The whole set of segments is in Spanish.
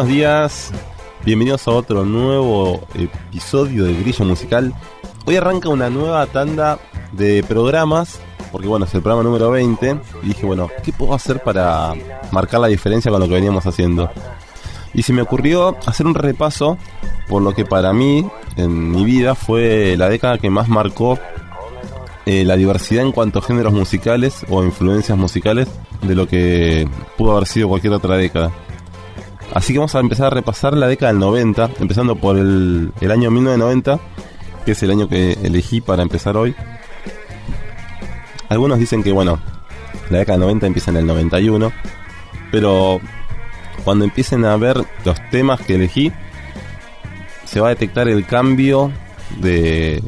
buenos días, bienvenidos a otro nuevo episodio de Grillo Musical. Hoy arranca una nueva tanda de programas, porque bueno, es el programa número 20, y dije, bueno, ¿qué puedo hacer para marcar la diferencia con lo que veníamos haciendo? Y se me ocurrió hacer un repaso por lo que para mí, en mi vida, fue la década que más marcó eh, la diversidad en cuanto a géneros musicales o influencias musicales de lo que pudo haber sido cualquier otra década. Así que vamos a empezar a repasar la década del 90, empezando por el, año 1990, que es el año que elegí para empezar hoy. Algunos dicen que, bueno, la década del 90 empieza en el 91, pero cuando empiecen a ver los temas que elegí, se va a detectar el cambio de,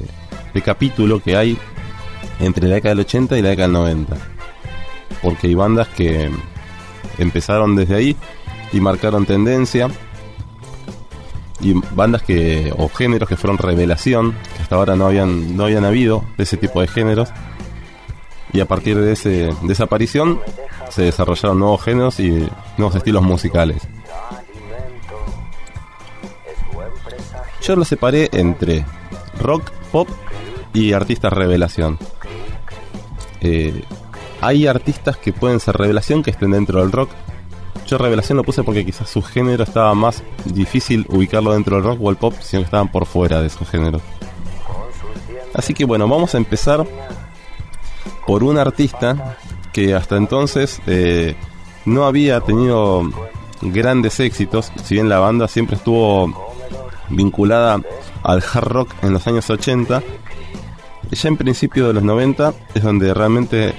de capítulo que hay entre la década del 80 y la década del 90. Porque hay bandas que empezaron desde ahí y marcaron tendencia. Y bandas que, o géneros que fueron revelación, que hasta ahora no habían, no habían habido de ese tipo de géneros. Y a partir de, ese, de esa aparición se desarrollaron nuevos géneros y nuevos estilos musicales. Yo lo separé entre rock, pop y artistas revelación. Eh, hay artistas que pueden ser revelación que estén dentro del rock. Yo revelación lo puse porque quizás su género estaba más difícil ubicarlo dentro del rock o el pop, sino que estaban por fuera de esos géneros. Así que bueno, vamos a empezar por un artista que hasta entonces eh, no había tenido grandes éxitos, si bien la banda siempre estuvo vinculada al hard rock en los años 80, ya en principio de los 90 es donde realmente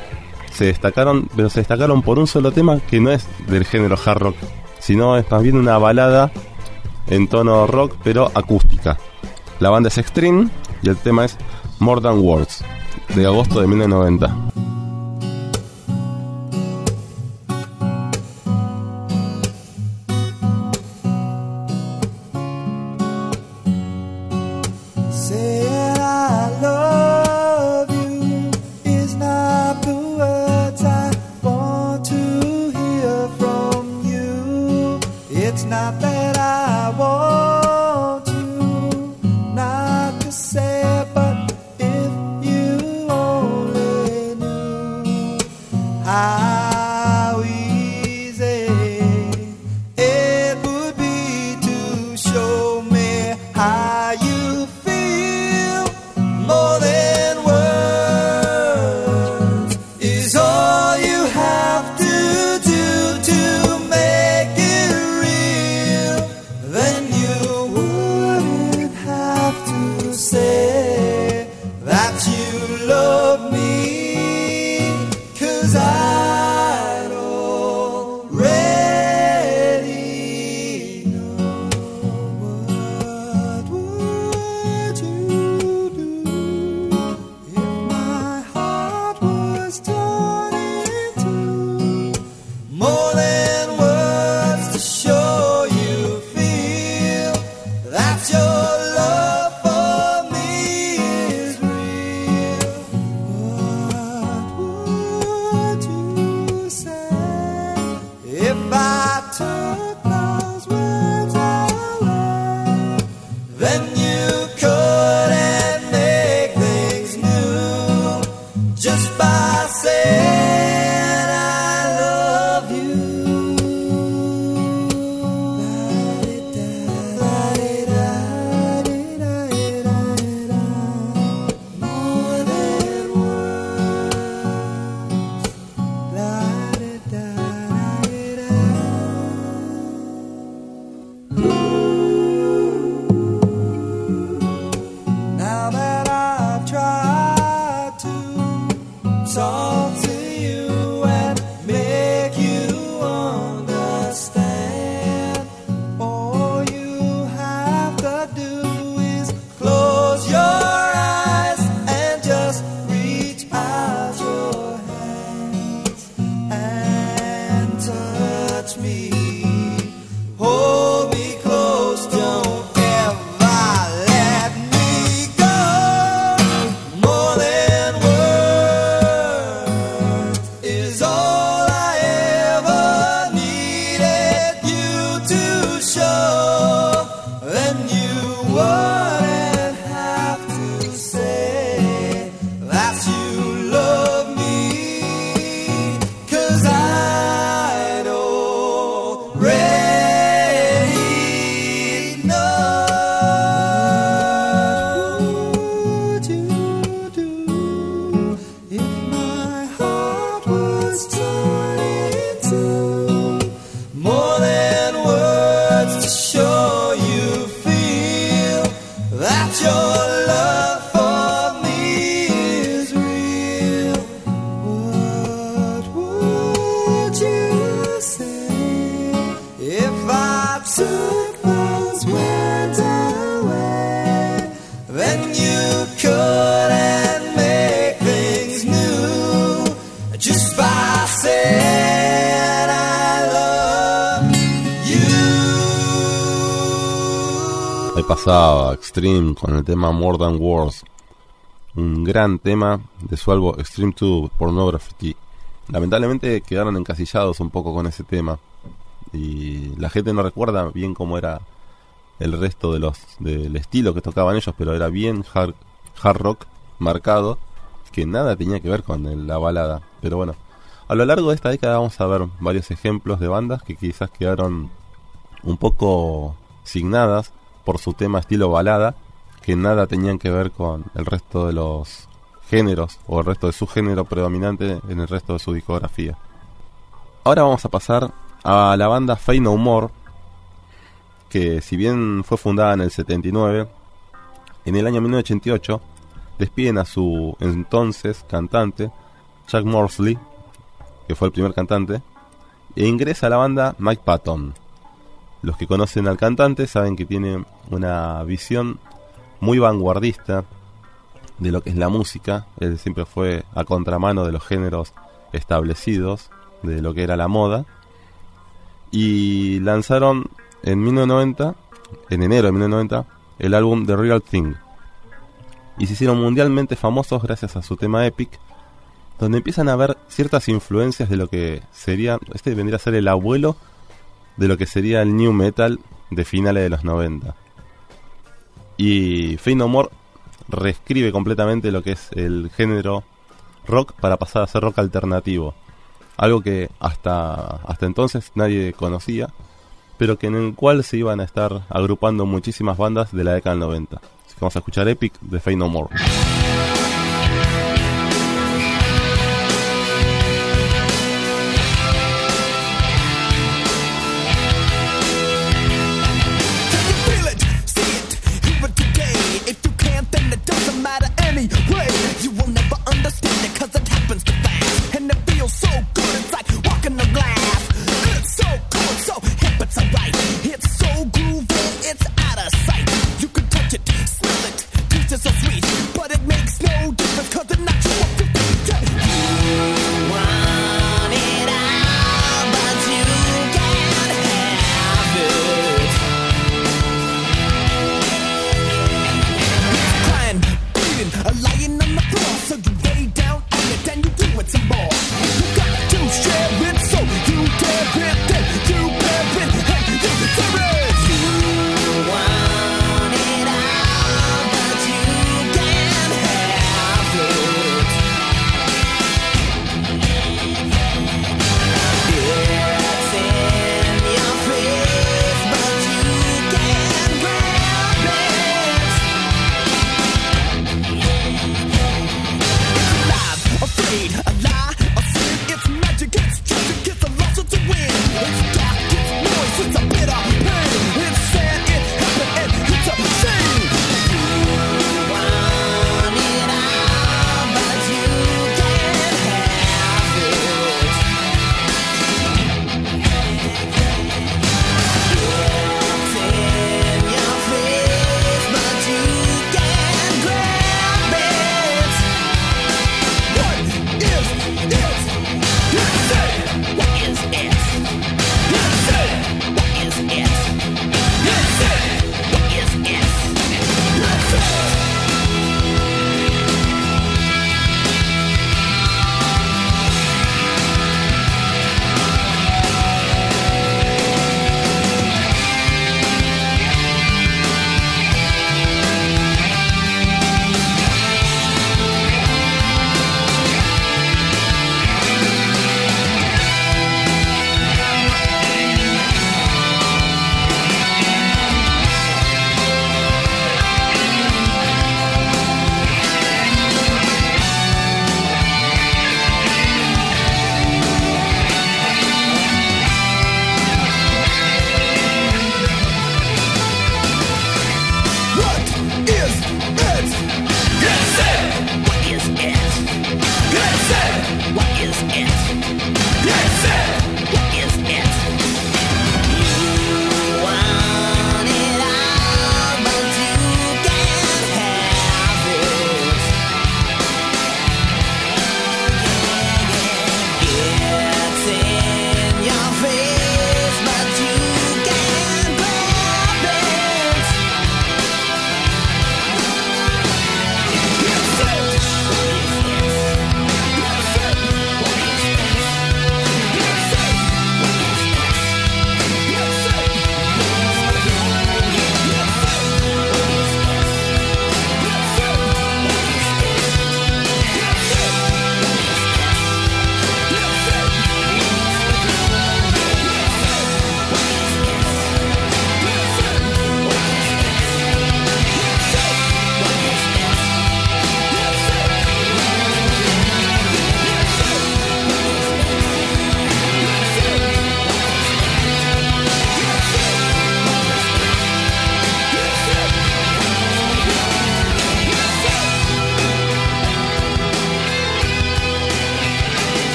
se destacaron, pero se destacaron por un solo tema que no es del género hard rock, sino es más bien una balada en tono rock pero acústica. La banda es Extreme y el tema es More Than Words, de agosto de 1990. Extreme con el tema More Than Words. Un gran tema de su álbum Extreme 2 Pornography. Lamentablemente quedaron encasillados un poco con ese tema. Y la gente no recuerda bien cómo era el resto de los del estilo que tocaban ellos, pero era bien hard, hard rock marcado, que nada tenía que ver con la balada. Pero bueno, a lo largo de esta década vamos a ver varios ejemplos de bandas que quizás quedaron un poco signadas por su tema estilo balada, que nada tenían que ver con el resto de los géneros o el resto de su género predominante en el resto de su discografía. Ahora vamos a pasar a la banda Fey No More, que si bien fue fundada en el 79, en el año 1988 despiden a su entonces cantante, Chuck Morsley, que fue el primer cantante, e ingresa a la banda Mike Patton. Los que conocen al cantante saben que tiene una visión muy vanguardista de lo que es la música. Él siempre fue a contramano de los géneros establecidos, de lo que era la moda. Y lanzaron en 1990, en enero de 1990, el álbum The Real Thing. Y se hicieron mundialmente famosos gracias a su tema Epic, donde empiezan a ver ciertas influencias de lo que sería, este vendría a ser el abuelo de lo que sería el new metal de finales de los 90. Y Fey No More reescribe completamente lo que es el género rock para pasar a ser rock alternativo. Algo que hasta, hasta entonces nadie conocía, pero que en el cual se iban a estar agrupando muchísimas bandas de la década del 90. Así que vamos a escuchar Epic de Fey No More.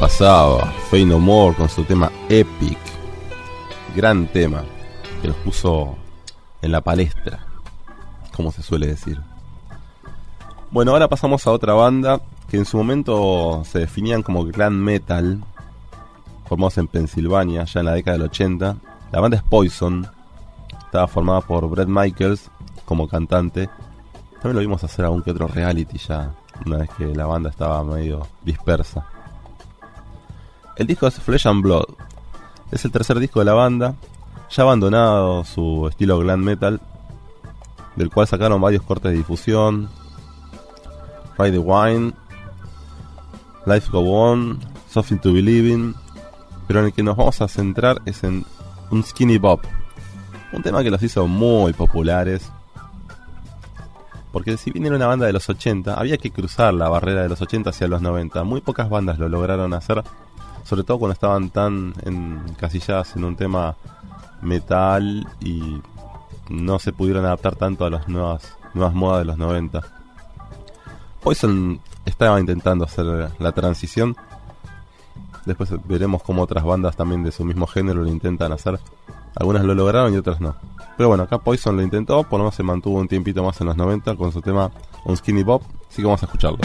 Pasaba Fey No More con su tema Epic. Gran tema que los puso en la palestra, como se suele decir. Bueno, ahora pasamos a otra banda que en su momento se definían como clan metal, formados en Pensilvania ya en la década del 80. La banda es Poison, estaba formada por Brett Michaels como cantante. También lo vimos hacer algún que otro reality ya, una vez que la banda estaba medio dispersa. El disco es Flesh and Blood. Es el tercer disco de la banda, ya abandonado su estilo glam metal, del cual sacaron varios cortes de difusión. Ride the Wine, Life Go On, Something to Believe in, pero en el que nos vamos a centrar es en un Skinny Bop, un tema que los hizo muy populares. Porque si bien era una banda de los 80, había que cruzar la barrera de los 80 hacia los 90. Muy pocas bandas lo lograron hacer, sobre todo cuando estaban tan encasilladas en un tema metal y no se pudieron adaptar tanto a las nuevas, nuevas modas de los 90. Poison estaba intentando hacer la transición. Después veremos cómo otras bandas también de su mismo género lo intentan hacer. Algunas lo lograron y otras no. Pero bueno, acá Poison lo intentó, por lo menos se mantuvo un tiempito más en los 90 con su tema Un Skinny Bob, así que vamos a escucharlo.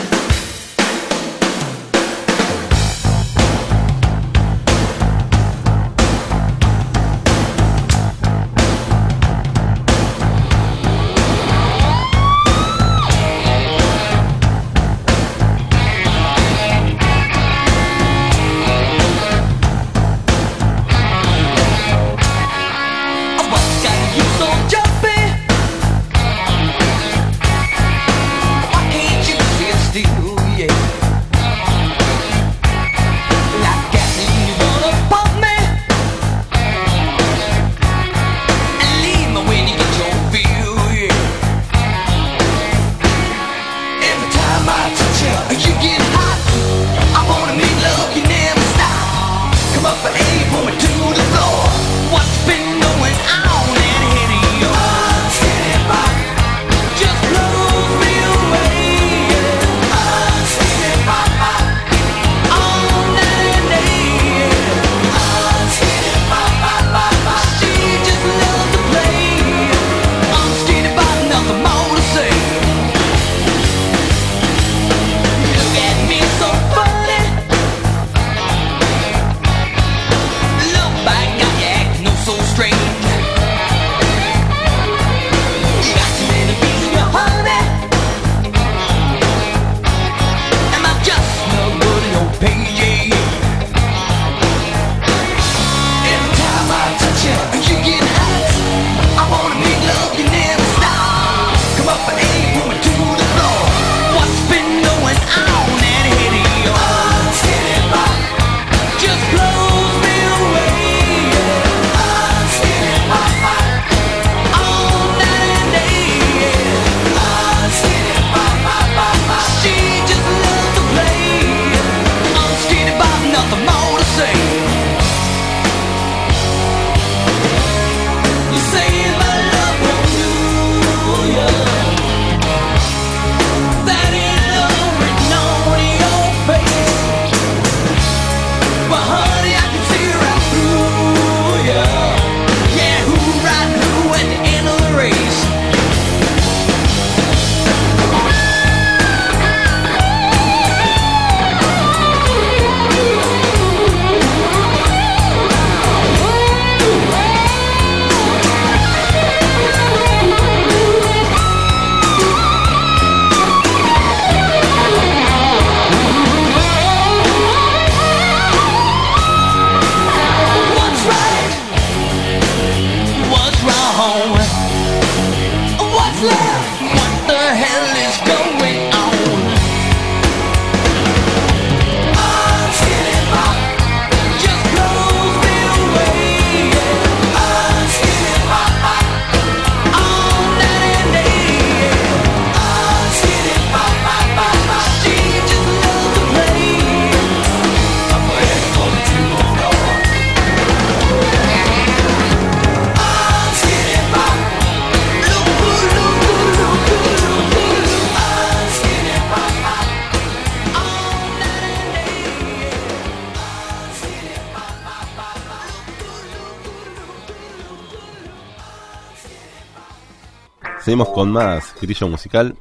Seguimos con más grillo musical,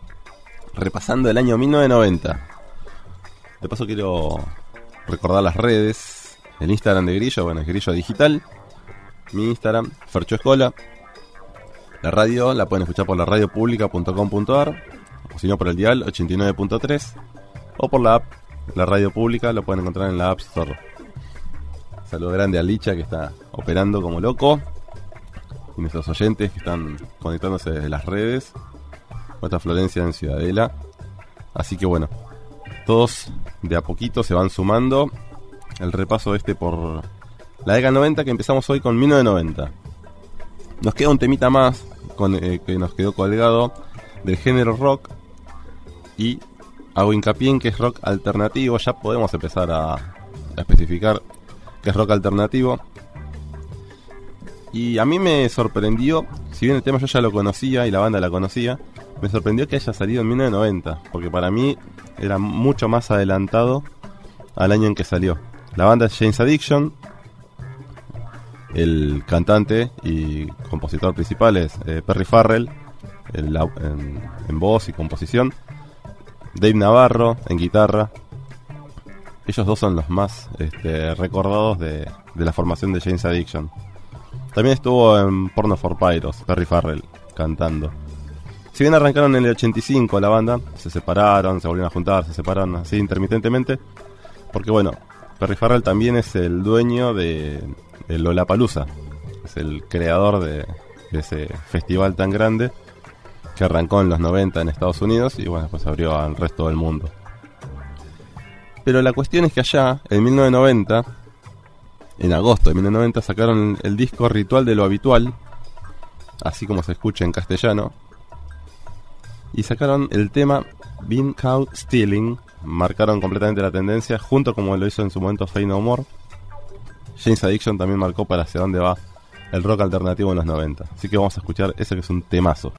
repasando el año 1990. De paso quiero recordar las redes. El Instagram de Grillo, bueno, es Grillo Digital. Mi Instagram, Fercho Escola. La radio la pueden escuchar por la radiopublica.com.ar o si no por el dial 89.3 o por la app, la radio pública, lo pueden encontrar en la App Store. Saludo grande a Licha que está operando como loco y nuestros oyentes que están conectándose desde las redes. Nuestra Florencia en Ciudadela. Así que bueno, todos de a poquito se van sumando. El repaso este por la década 90 que empezamos hoy con 1990. Nos queda un temita más con, eh, que nos quedó colgado del género rock y hago hincapié en que es rock alternativo. Ya podemos empezar a, a especificar que es rock alternativo. Y a mí me sorprendió, si bien el tema yo ya lo conocía y la banda la conocía, me sorprendió que haya salido en 1990, porque para mí era mucho más adelantado al año en que salió. La banda es James Addiction, el cantante y compositor principal es eh, Perry Farrell en, voz y composición, Dave Navarro en guitarra. Ellos dos son los más este, recordados de, de la formación de James Addiction. También estuvo en Porno for Pyros, Perry Farrell, cantando. Si bien arrancaron en el 85 la banda, se separaron, se volvieron a juntar, se separaron así intermitentemente. Porque bueno, Perry Farrell también es el dueño de, de Lollapalooza. Es el creador de, ese festival tan grande que arrancó en los 90 en Estados Unidos y bueno, después abrió al resto del mundo. Pero la cuestión es que allá, en 1990, en agosto de 1990 sacaron el disco Ritual de lo Habitual, así como se escucha en castellano, y sacaron el tema Bean Cow Stealing, marcaron completamente la tendencia, junto como lo hizo en su momento Fey No More. James Addiction también marcó para hacia dónde va el rock alternativo en los 90. Así que vamos a escuchar ese que es un temazo.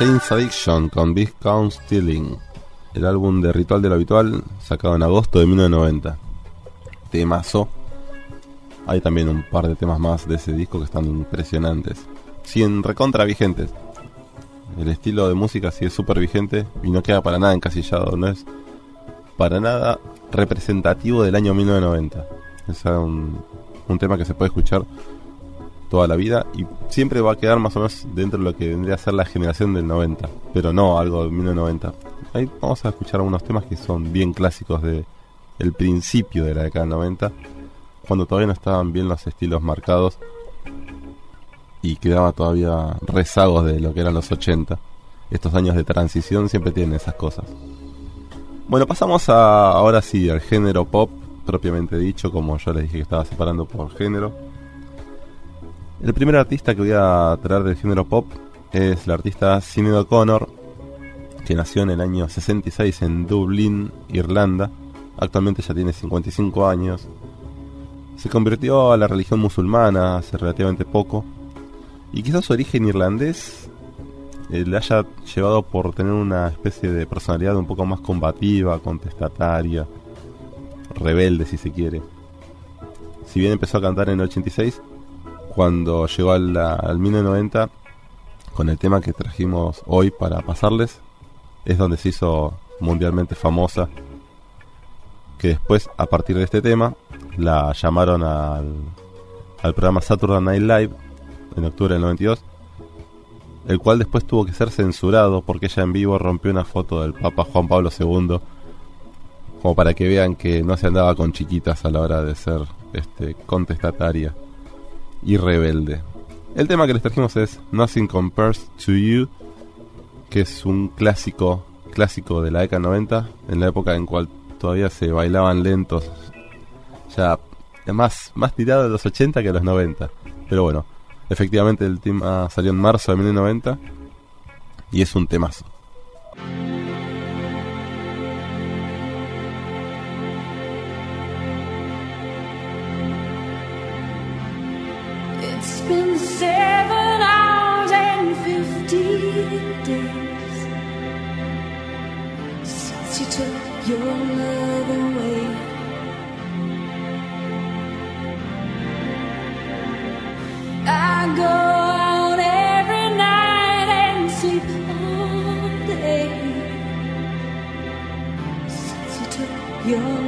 Saints Addiction con Big Count Stealing, el álbum de Ritual de lo Habitual, sacado en agosto de 1990. Temazo. Hay también un par de temas más de ese disco que están impresionantes. Siguen recontra vigentes. El estilo de música sigue súper vigente y no queda para nada encasillado, no es para nada representativo del año 1990. Es un tema que se puede escuchar toda la vida y siempre va a quedar más o menos dentro de lo que vendría a ser la generación del 90, pero no algo de 1990. Ahí vamos a escuchar algunos temas que son bien clásicos de el principio de la década del 90, cuando todavía no estaban bien los estilos marcados y quedaba todavía rezagos de lo que eran los 80. Estos años de transición siempre tienen esas cosas. Bueno, pasamos a, ahora sí al género pop, propiamente dicho, como yo les dije que estaba separando por género. El primer artista que voy a traer del género pop es la artista Sinead O'Connor, que nació en el año 66 en Dublín, Irlanda. Actualmente ya tiene 55 años. Se convirtió a la religión musulmana hace relativamente poco. Y quizás su origen irlandés eh, le haya llevado por tener una especie de personalidad un poco más combativa, contestataria, rebelde si se quiere. Si bien empezó a cantar en el 86, cuando llegó al, al 1990 con el tema que trajimos hoy para pasarles, es donde se hizo mundialmente famosa. Que después, a partir de este tema, la llamaron al, al programa Saturday Night Live en octubre del 92, el cual después tuvo que ser censurado porque ella en vivo rompió una foto del Papa Juan Pablo II, como para que vean que no se andaba con chiquitas a la hora de ser este, contestataria y rebelde. El tema que les trajimos es Nothing Compares to You, que es un clásico, clásico de la década 90, en la época en cual todavía se bailaban lentos, ya más, más tirado de los 80 que de los 90. Pero bueno, efectivamente el tema salió en marzo de 1990 y es un temazo. Your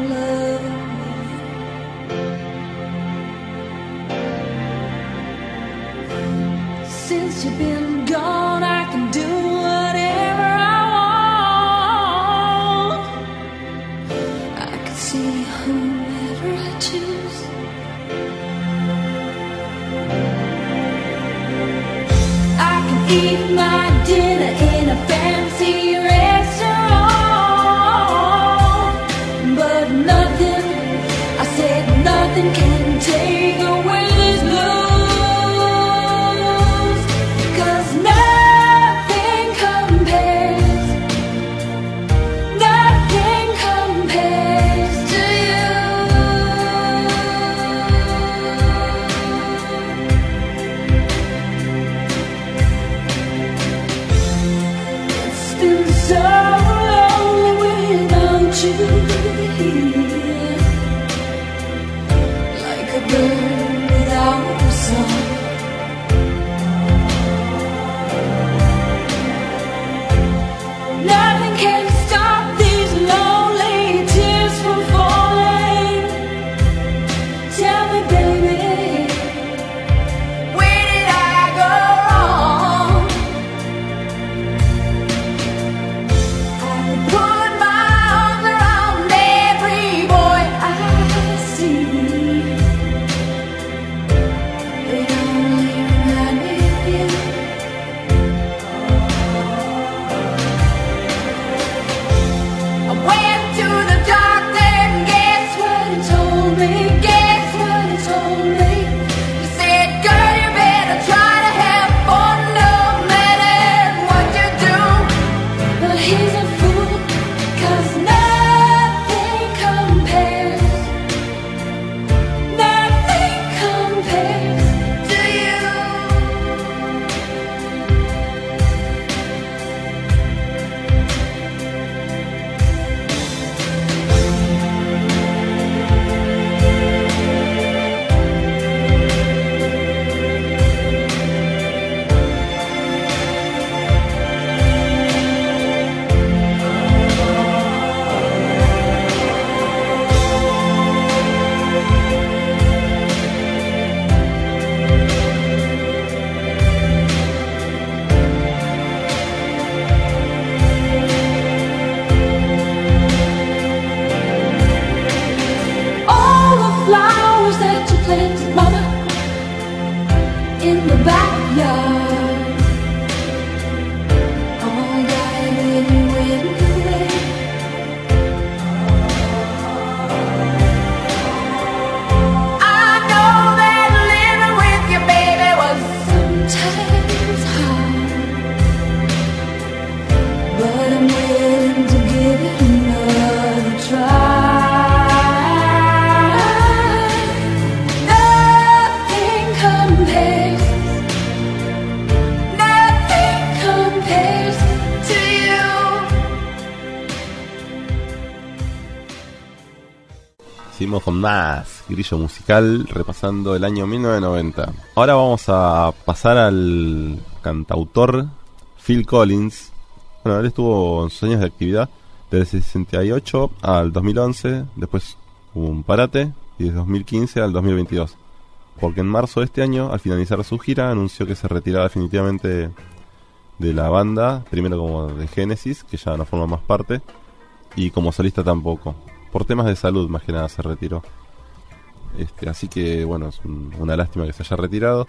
más grillo musical repasando el año 1990. Ahora vamos a pasar al cantautor Phil Collins. Bueno, él estuvo en sus años de actividad del 68 al 2011, después hubo un parate y desde 2015 al 2022. Porque en marzo de este año, al finalizar su gira, anunció que se retiraba definitivamente de la banda, primero como de Genesis, que ya no forma más parte, y como solista tampoco. Por temas de salud, más que nada, se retiró. Este, así que, bueno, es un- una lástima que se haya retirado.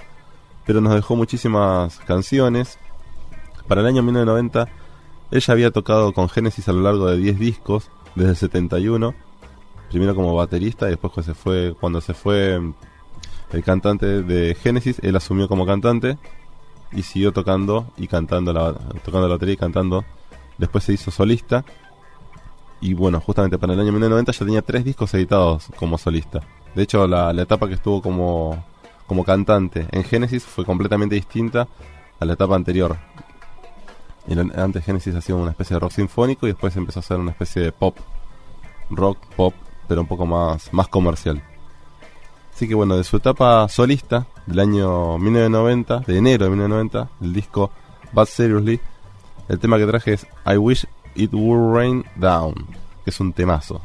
Pero nos dejó muchísimas canciones. Para el año 1990, ella había tocado con Genesis a lo largo de 10 discos, desde el 71. Primero como baterista y después cuando se fue, mm, el cantante de Genesis, él asumió como cantante y siguió tocando y cantando tocando la batería y cantando. Después se hizo solista y bueno, justamente para el año 1990 ya tenía tres discos editados como solista. De hecho, la, etapa que estuvo como, como cantante en Genesis fue completamente distinta a la etapa anterior. Antes Genesis hacía una especie de rock sinfónico y después empezó a hacer una especie de pop, rock, pop, pero un poco más, más comercial. Así que bueno, de su etapa solista del año 1990, de enero de 1990, el disco But Seriously, el tema que traje es I Wish It Would Rain Down, es un temazo.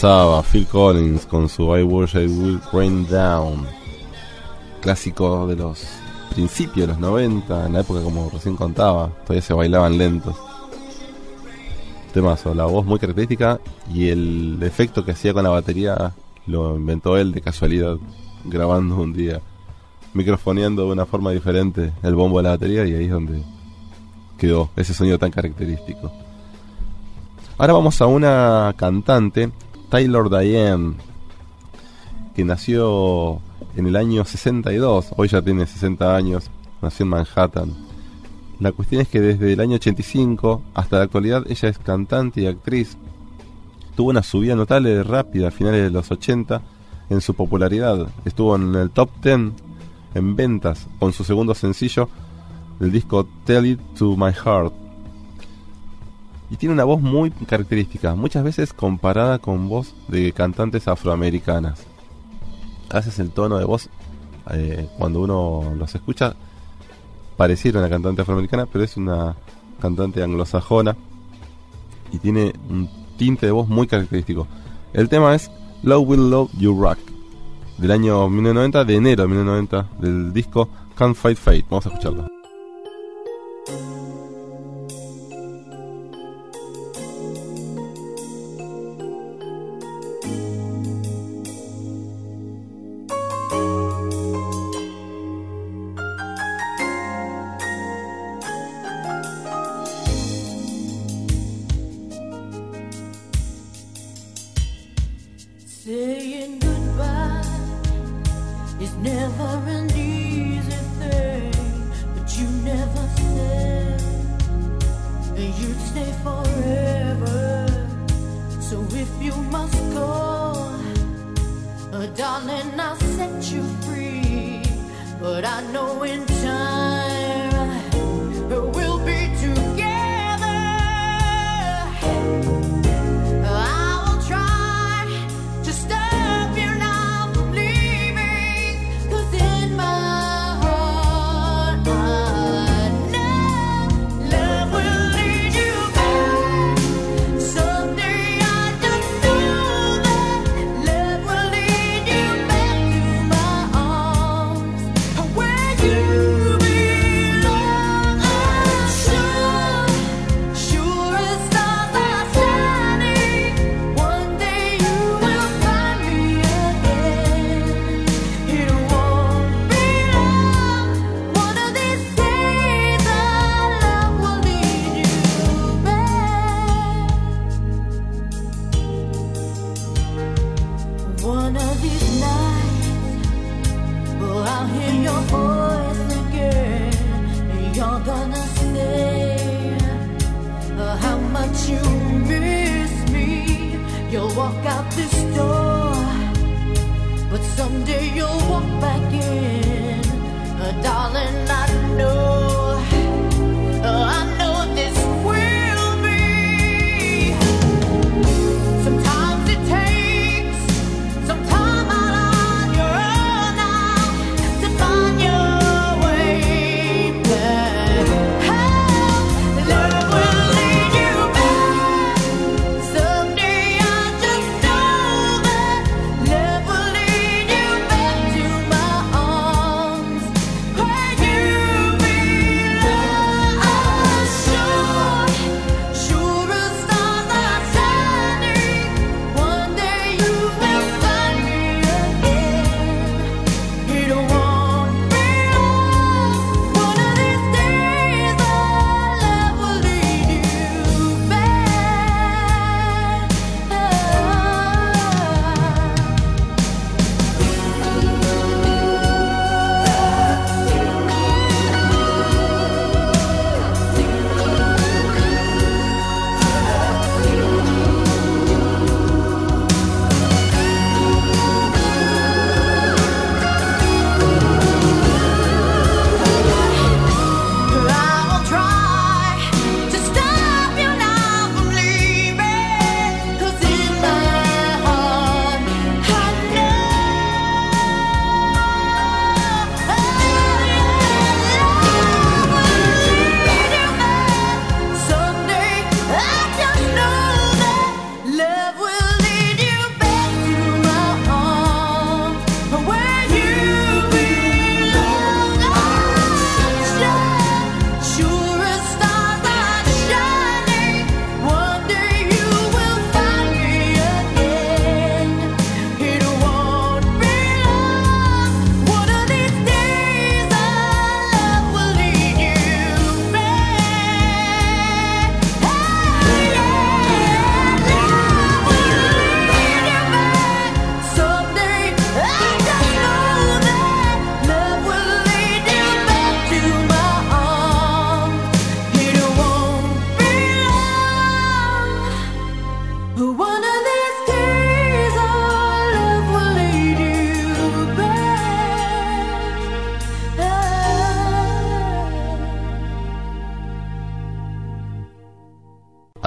Phil Collins con su I Wish I Will Rain Down. Clásico de los principios de los 90, en la época como recién contaba, todavía se bailaban lentos. Temazo, la voz muy característica y el efecto que hacía con la batería lo inventó él de casualidad, grabando un día, microfoneando de una forma diferente el bombo de la batería y ahí es donde quedó ese sonido tan característico. Ahora vamos a una cantante, Taylor Diane, que nació en el año 62, hoy ya tiene 60 años, nació en Manhattan. La cuestión es que desde el año 85 hasta la actualidad ella es cantante y actriz. Tuvo una subida notable rápida a finales de los 80 en su popularidad. Estuvo en el top 10 en ventas con su segundo sencillo del disco Tell It to My Heart. Y tiene una voz muy característica, muchas veces comparada con voz de cantantes afroamericanas. A veces el tono de voz, eh, cuando uno los escucha, pareciera una cantante afroamericana, pero es una cantante anglosajona y tiene un tinte de voz muy característico. El tema es Love Will Love You Rock, del año 1990, de enero de 1990, del disco Can't Fight Fate. Vamos a escucharlo.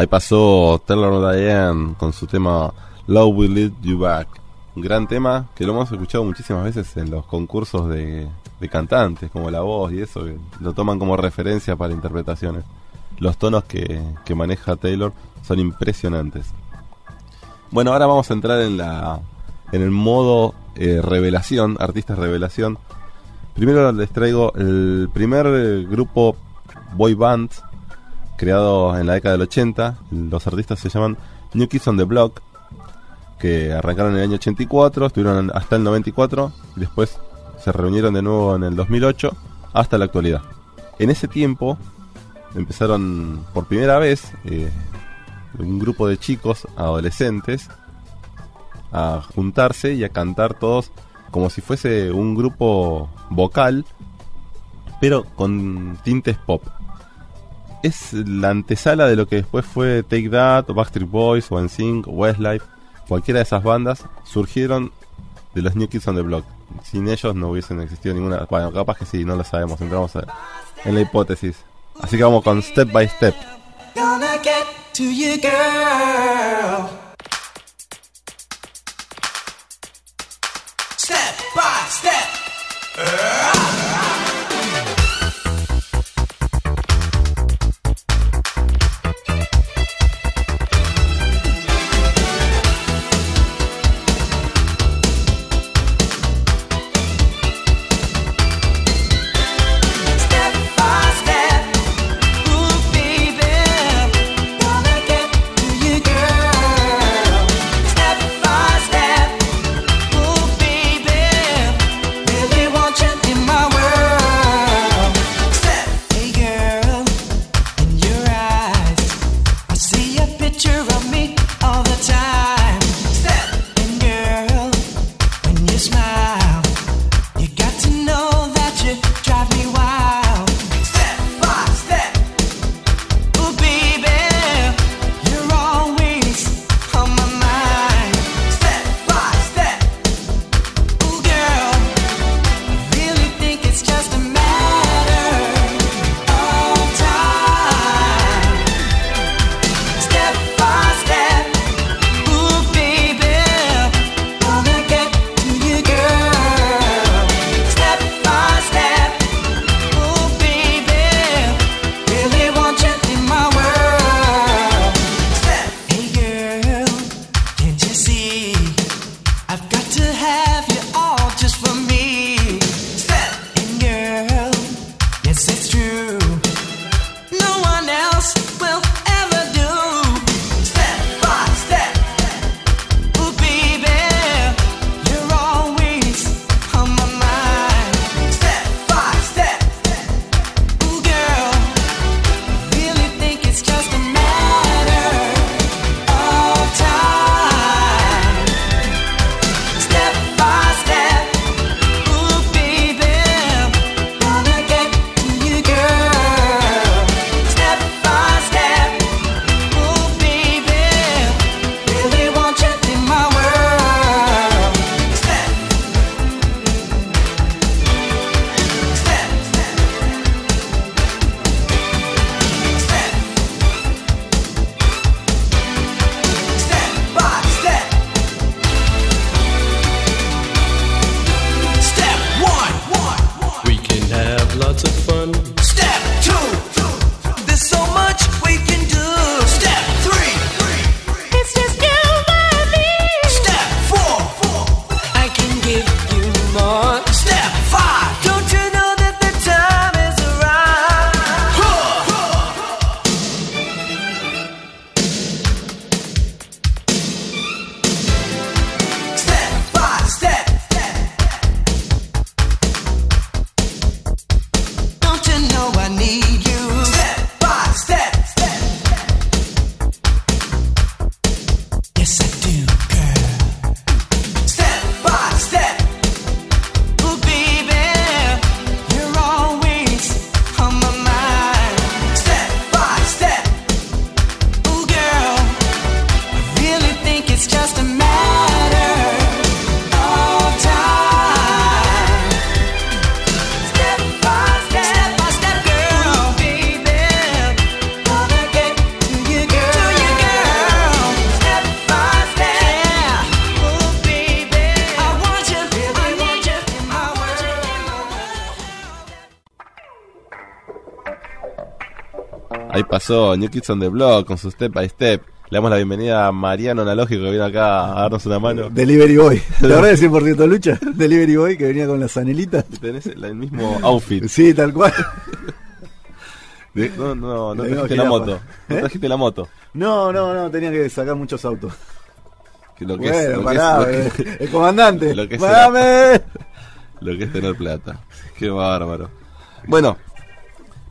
Ahí pasó Taylor Diane con su tema Love Will Lead You Back. Un gran tema que lo hemos escuchado muchísimas veces en los concursos de, cantantes, como La Voz y eso, que lo toman como referencia para interpretaciones. Los tonos que, que maneja Taylor son impresionantes. Bueno, ahora vamos a entrar en la en el modo eh, revelación, artistas revelación. Primero les traigo el primer eh, grupo boy band creado en la década del 80. Los artistas se llaman New Kids on the Block, que arrancaron en el año 84, estuvieron hasta el 94, y después se reunieron de nuevo en el 2008 hasta la actualidad. En ese tiempo empezaron por primera vez eh, un grupo de chicos, adolescentes, a juntarse y a cantar todos como si fuese un grupo vocal, pero con tintes pop. Es la antesala de lo que después fue Take That, Backstreet Boys, o NSYNC, o Westlife. Cualquiera de esas bandas surgieron de los New Kids on the Block. Sin ellos no hubiesen existido ninguna. Bueno, capaz que sí, no lo sabemos. Entramos en la hipótesis. Así que vamos con Step by Step. Gonna get to you, girl. Pasó New Kids on the Block con su Step by Step. Le damos la bienvenida a Mariano Analógico que viene acá a darnos una mano. Delivery Boy. ¿Te acordás de 100% lucha? Delivery Boy que venía con las anelitas. Tenés el mismo outfit. Sí, tal cual. No, no, no trajiste la moto. No ¿Eh? trajiste la moto. No, no, no, tenía que sacar muchos autos. Que lo que bueno, es, lo que pará, es- lo eh, que- el comandante. lo que es lo que es tener plata. Qué bárbaro. Bueno,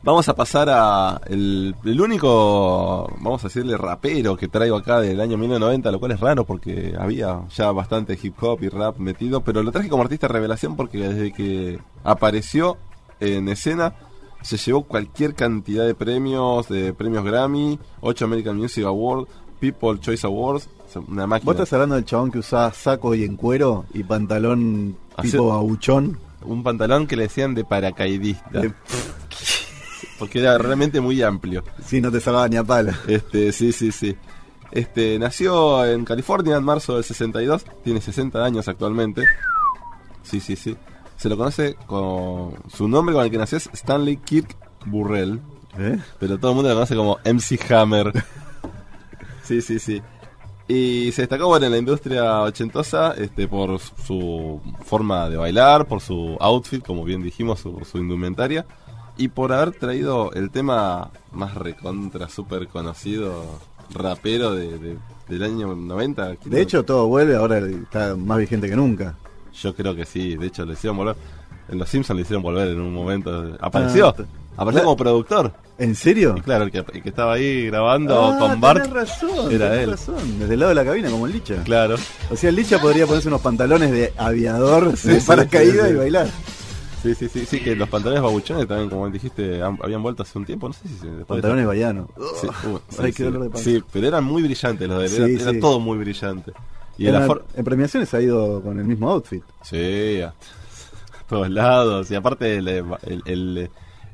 vamos a pasar a el, el único, vamos a decirle rapero que traigo acá del año 1990, lo cual es raro porque había ya bastante hip hop y rap metido, pero lo traje como artista revelación porque desde que apareció en escena se llevó cualquier cantidad de premios, de premios Grammy, 8 American Music Awards, People Choice Awards, una máquina. ¿Vos estás hablando del chabón que usaba saco y en cuero y pantalón tipo babuchón? Un pantalón que le decían de paracaidista. Eh, Porque era realmente muy amplio. Sí, no te salvaba ni a pala. Este, sí, sí, sí. Este, nació en California en marzo del 62, tiene 60 años actualmente. Sí, sí, sí. Se lo conoce con su nombre con el que nació es Stanley Kirk Burrell, ¿Eh? pero todo el mundo lo conoce como MC Hammer. Sí, sí, sí. Y se destacó bueno, en la industria ochentosa este, por su forma de bailar, por su outfit, como bien dijimos, su, su indumentaria, y por haber traído el tema más recontra, súper conocido, rapero de, de- del año 90. De hecho, todo vuelve, ahora está más vigente que nunca. Yo creo que sí, de hecho le hicieron volver. En Los Simpsons le hicieron volver en un momento. Apareció, Ah, apareció como productor. ¿En serio? Y claro, el que, el que estaba ahí grabando Ah, con Bart. razón, era él. razón. Desde el lado de la cabina, como el Licha. Claro. O sea, el Licha podría ponerse unos pantalones de aviador, Sí, de paracaídas sí, sí. y bailar. Sí, sí, sí, sí, que los pantalones babuchones también, como dijiste, han- habían vuelto hace un tiempo, no sé si se- después de- Pantalones bayanos. Sí, uh, sí, pero eran muy brillantes los de él, Sí, era, era todo muy brillante. Y en, la la- for- en premiaciones ha ido con el mismo outfit. Sí, a todos lados. Y aparte el, el-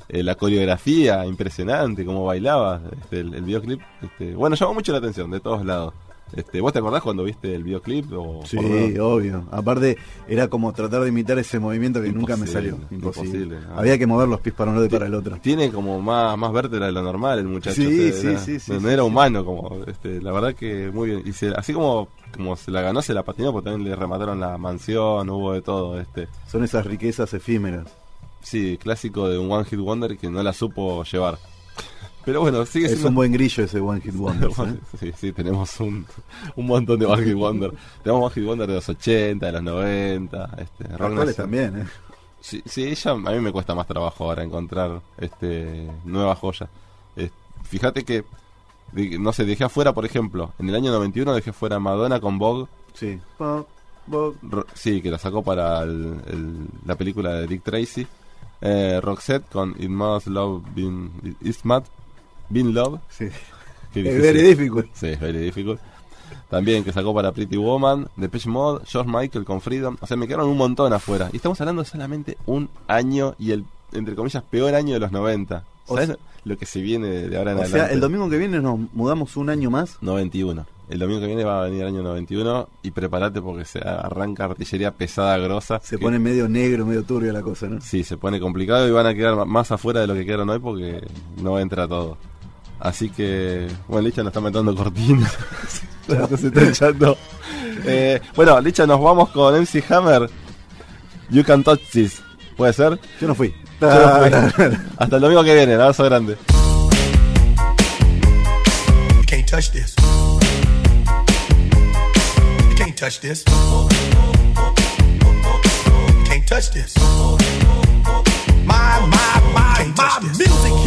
el- la coreografía impresionante, cómo bailaba este, el, el videoclip. Este, bueno, llamó mucho la atención de todos lados. Este, ¿Vos te acordás cuando viste el videoclip? O, Sí, obvio. Aparte, era como tratar de imitar ese movimiento que nunca me salió. Imposible. imposible. Ah. Había que mover los pies para un lado y para el otro. Tiene como más, más vértebra de lo normal el muchacho. Sí, o sea, sí, era- sí, sí, No, no sí, era sí. humano, como este, la verdad que muy bien. Y se- así como, como se la ganó, se la patinó, porque también le remataron la mansión, hubo de todo. este Son esas riquezas efímeras. Sí, clásico de un One Hit Wonder que no la supo llevar. Pero bueno, sigue Es siendo. un buen grillo ese One Hit Wonder. ¿eh? Sí, sí, tenemos un, un montón de One Hit Wonder. tenemos One Hit Wonder de los 80, de los 90. Este, rock también, ¿eh? Sí, sí, ella, a mí me cuesta más trabajo ahora encontrar este nuevas joyas. Eh, fíjate que, no sé, dejé afuera, por ejemplo, en el año 91 dejé fuera Madonna con Vogue. Sí. Pop, sí, que la sacó para el- el- la película de Dick Tracy. Eh, Roxette con It Must Love Been, It's Mad, Been Love. Sí. Es very difficult. Sí, es very difficult. También que sacó para Pretty Woman, Depeche Mode, George Michael con Freedom. O sea, me quedaron un montón afuera. Y estamos hablando de solamente un año y el, entre comillas, peor año de los 90. O ¿Sabes sea- lo que se viene de, ahora en O adelante? sea, el domingo que viene nos mudamos un año más. 91. El domingo que viene va a venir el año 91 y prepárate porque se arranca artillería pesada, grosa. Se que- pone medio negro, medio turbio la cosa, ¿no? Sí, se pone complicado y van a quedar más afuera de lo que quedaron hoy porque no entra todo. Así que, bueno, Licha nos está metiendo cortina. se está echando. Eh, bueno, Licha, nos vamos con MC Hammer. You can touch this. ¿Puede ser? Yo no fui. Yo no fui. Hasta el domingo que viene. Un abrazo grande. You can't touch this. You can't touch this. You can't touch this. My, my, my, my music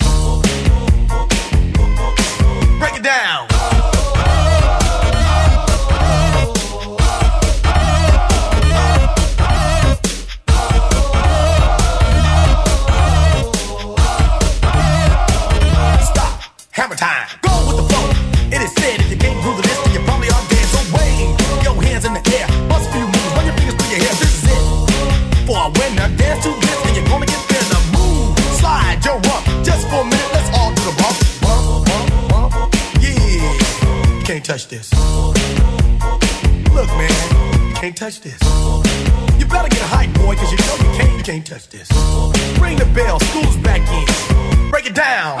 Bell, school's back in. Break it down.